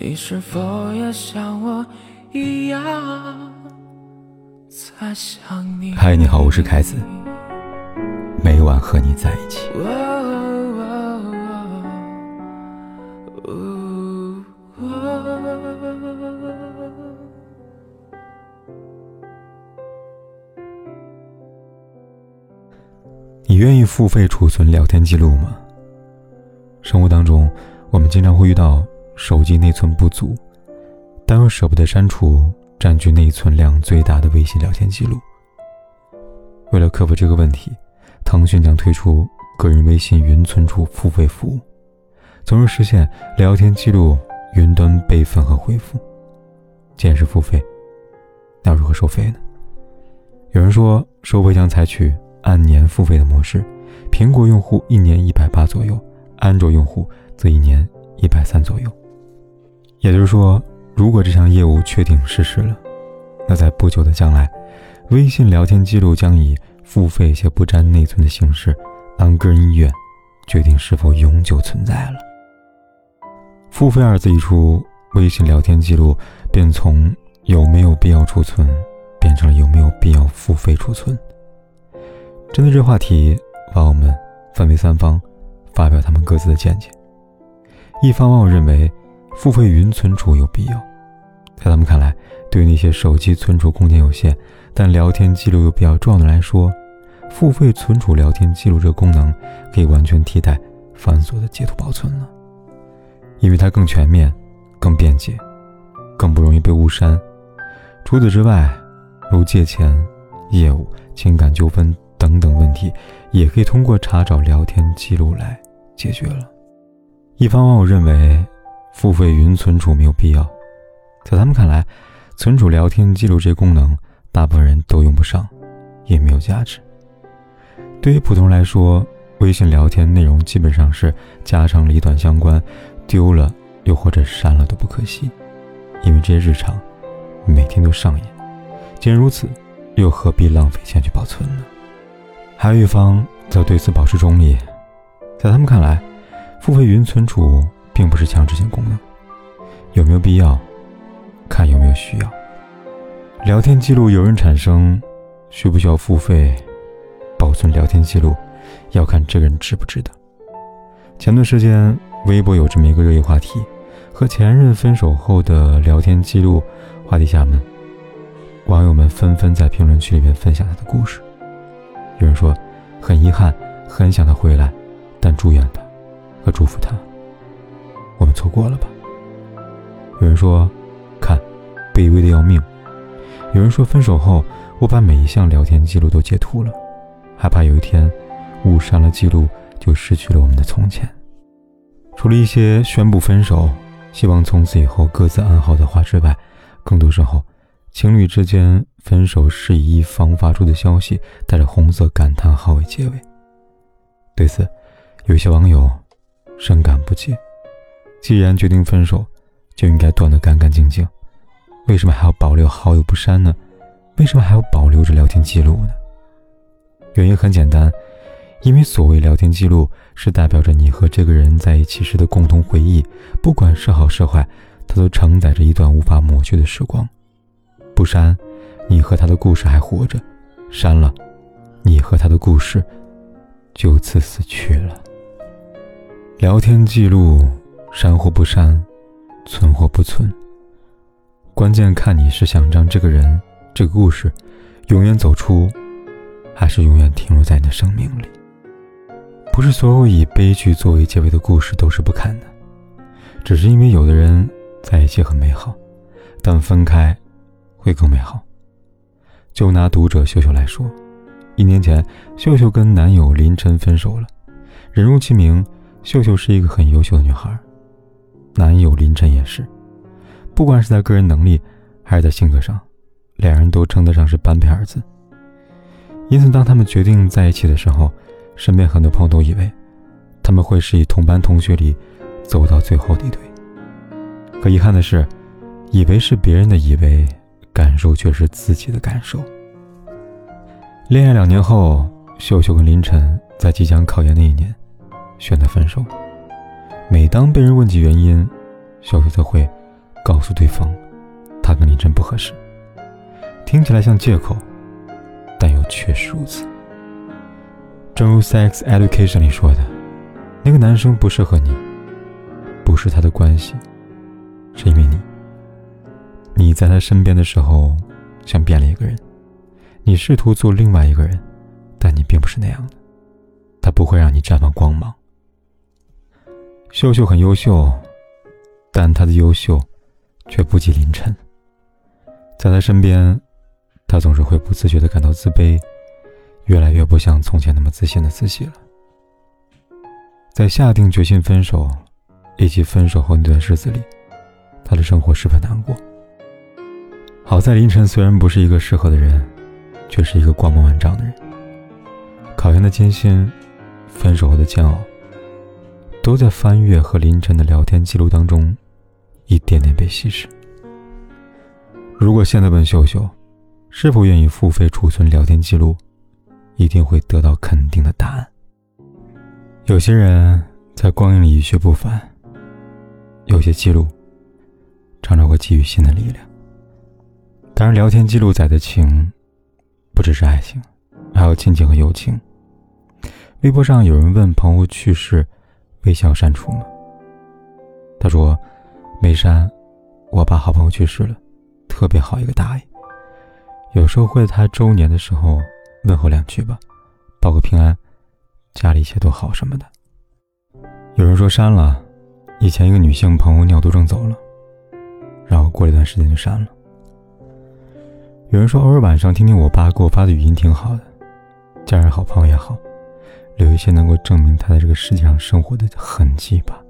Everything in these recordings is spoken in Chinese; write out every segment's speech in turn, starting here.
你是否也像我一样在想你？嗨，你好，我是凯子，每晚和你在一起。你愿意付费储存聊天记录吗？生活当中，我们经常会遇到。手机内存不足，但又舍不得删除占据内存量最大的微信聊天记录。为了克服这个问题，腾讯将推出个人微信云存储付费服务，从而实现聊天记录云端备份和恢复。既然是付费，那如何收费呢？有人说，收费将采取按年付费的模式，苹果用户一年一百八左右，安卓用户则一年一百三左右。也就是说，如果这项业务确定实施了，那在不久的将来，微信聊天记录将以付费且不占内存的形式，按个人意愿决定是否永久存在了。付费二字一出，微信聊天记录便从有没有必要储存，变成了有没有必要付费储存。针对这话题，网友们分为三方，发表他们各自的见解。一方网友认为。付费云存储有必要，在他们看来，对于那些手机存储空间有限，但聊天记录又比较重要的来说，付费存储聊天记录这个功能可以完全替代繁琐的截图保存了，因为它更全面、更便捷、更不容易被误删。除此之外，如借钱、业务、情感纠纷等等问题，也可以通过查找聊天记录来解决了。一方网友认为。付费云存储没有必要，在他们看来，存储聊天记录这功能，大部分人都用不上，也没有价值。对于普通人来说，微信聊天内容基本上是家长里短相关，丢了又或者删了都不可惜，因为这些日常每天都上演。既然如此，又何必浪费钱去保存呢？还有一方则对此保持中立，在他们看来，付费云存储。并不是强制性功能，有没有必要，看有没有需要。聊天记录有人产生，需不需要付费保存聊天记录，要看这个人值不值得。前段时间，微博有这么一个热议话题：和前任分手后的聊天记录。话题下面，网友们纷纷在评论区里面分享他的故事。有人说，很遗憾，很想他回来，但祝愿他和祝福他。我们错过了吧？有人说，看，卑微的要命。有人说，分手后我把每一项聊天记录都截图了，害怕有一天误删了记录，就失去了我们的从前。除了一些宣布分手，希望从此以后各自安好的话之外，更多时候，情侣之间分手是以一方发出的消息带着红色感叹号为结尾。对此，有些网友深感不解。既然决定分手，就应该断得干干净净，为什么还要保留好友不删呢？为什么还要保留着聊天记录呢？原因很简单，因为所谓聊天记录是代表着你和这个人在一起时的共同回忆，不管是好是坏，它都承载着一段无法抹去的时光。不删，你和他的故事还活着；删了，你和他的故事就此死去了。聊天记录。删或不删，存或不存，关键看你是想让这个人、这个故事永远走出，还是永远停留在你的生命里。不是所有以悲剧作为结尾的故事都是不堪的，只是因为有的人在一起很美好，但分开会更美好。就拿读者秀秀来说，一年前秀秀跟男友林晨分手了，人如其名，秀秀是一个很优秀的女孩。男友林晨也是，不管是在个人能力还是在性格上，两人都称得上是般配二字。因此，当他们决定在一起的时候，身边很多朋友都以为他们会是以同班同学里走到最后的一对。可遗憾的是，以为是别人的以为，感受却是自己的感受。恋爱两年后，秀秀跟林晨在即将考研那一年选择分手。每当被人问及原因，小雪则会告诉对方，他跟林真不合适。听起来像借口，但又确实如此。正如《Sex Education》里说的，那个男生不适合你，不是他的关系，是因为你。你在他身边的时候，像变了一个人。你试图做另外一个人，但你并不是那样的。他不会让你绽放光芒。秀秀很优秀，但她的优秀却不及林晨。在他身边，他总是会不自觉的感到自卑，越来越不像从前那么自信的自己了。在下定决心分手，以及分手后那段日子里，他的生活十分难过。好在林晨虽然不是一个适合的人。却是一个光芒万丈的人。考研的艰辛，分手后的煎熬，都在翻阅和林晨的聊天记录当中，一点点被稀释。如果现在问秀秀，是否愿意付费储存聊天记录，一定会得到肯定的答案。有些人在光阴里一去不返，有些记录，常常会给予新的力量。当然，聊天记录载的情。不只是爱情，还有亲情和友情。微博上有人问朋友去世，微笑删除吗？他说没删。我爸好朋友去世了，特别好一个大爷，有时候会在他周年的时候问候两句吧，报个平安，家里一切都好什么的。有人说删了，以前一个女性朋友尿毒症走了，然后过了一段时间就删了。有人说，偶尔晚上听听我爸给我发的语音挺好的，家人好，朋友也好，留一些能够证明他在这个世界上生活的痕迹吧。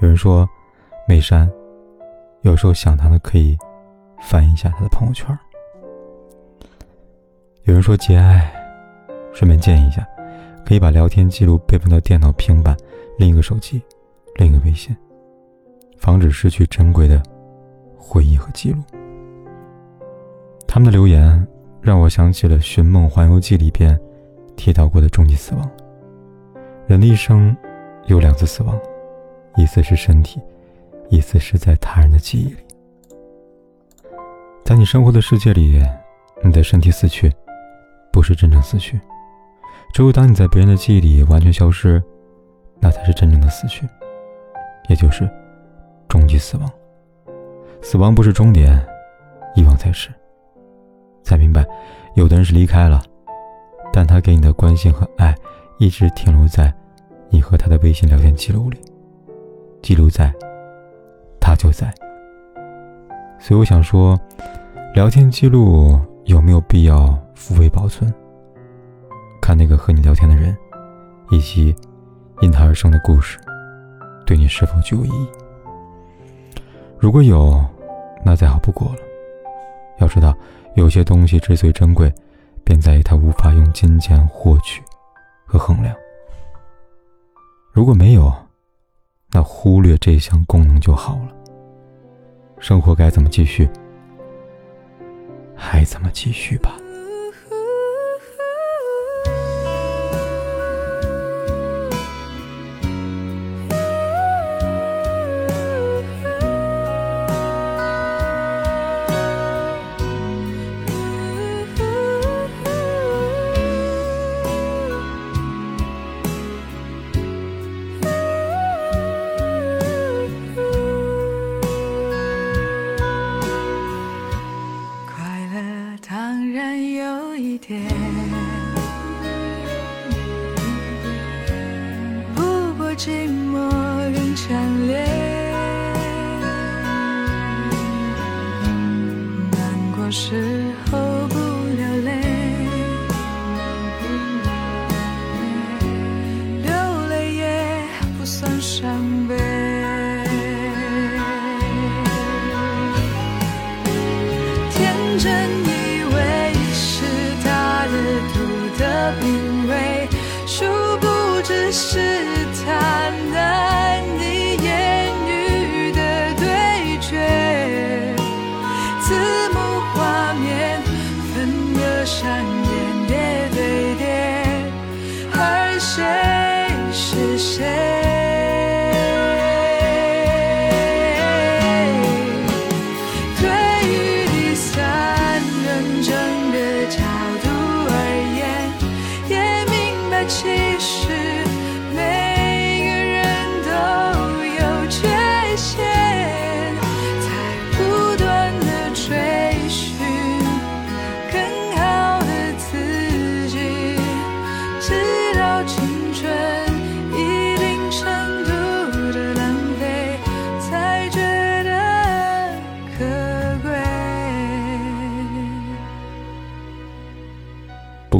有人说没删，有时候想他的可以翻一下他的朋友圈。有人说节哀，顺便建议一下，可以把聊天记录备份到电脑、平板、另一个手机、另一个微信，防止失去珍贵的回忆和记录。他们的留言让我想起了《寻梦环游记》里边提到过的终极死亡。人的一生有两次死亡，一次是身体，一次是在他人的记忆里。在你生活的世界里，你的身体死去，不是真正死去。只有当你在别人的记忆里完全消失，那才是真正的死去，也就是终极死亡。死亡不是终点，遗忘才是。才明白，有的人是离开了，但他给你的关心和爱，一直停留在你和他的微信聊天记录里。记录在，他就在。所以我想说，聊天记录有没有必要付费保存？看那个和你聊天的人，以及因他而生的故事，对你是否具有意义？如果有，那再好不过了。要知道。有些东西之所以珍贵，便在于他无法用金钱获取和衡量。如果没有，那忽略这项功能就好了。生活该怎么继续，还怎么继续吧。强烈，难过时候不流泪，流泪也不算伤悲。天真以为是他的毒的品味，殊不知是。谁是谁？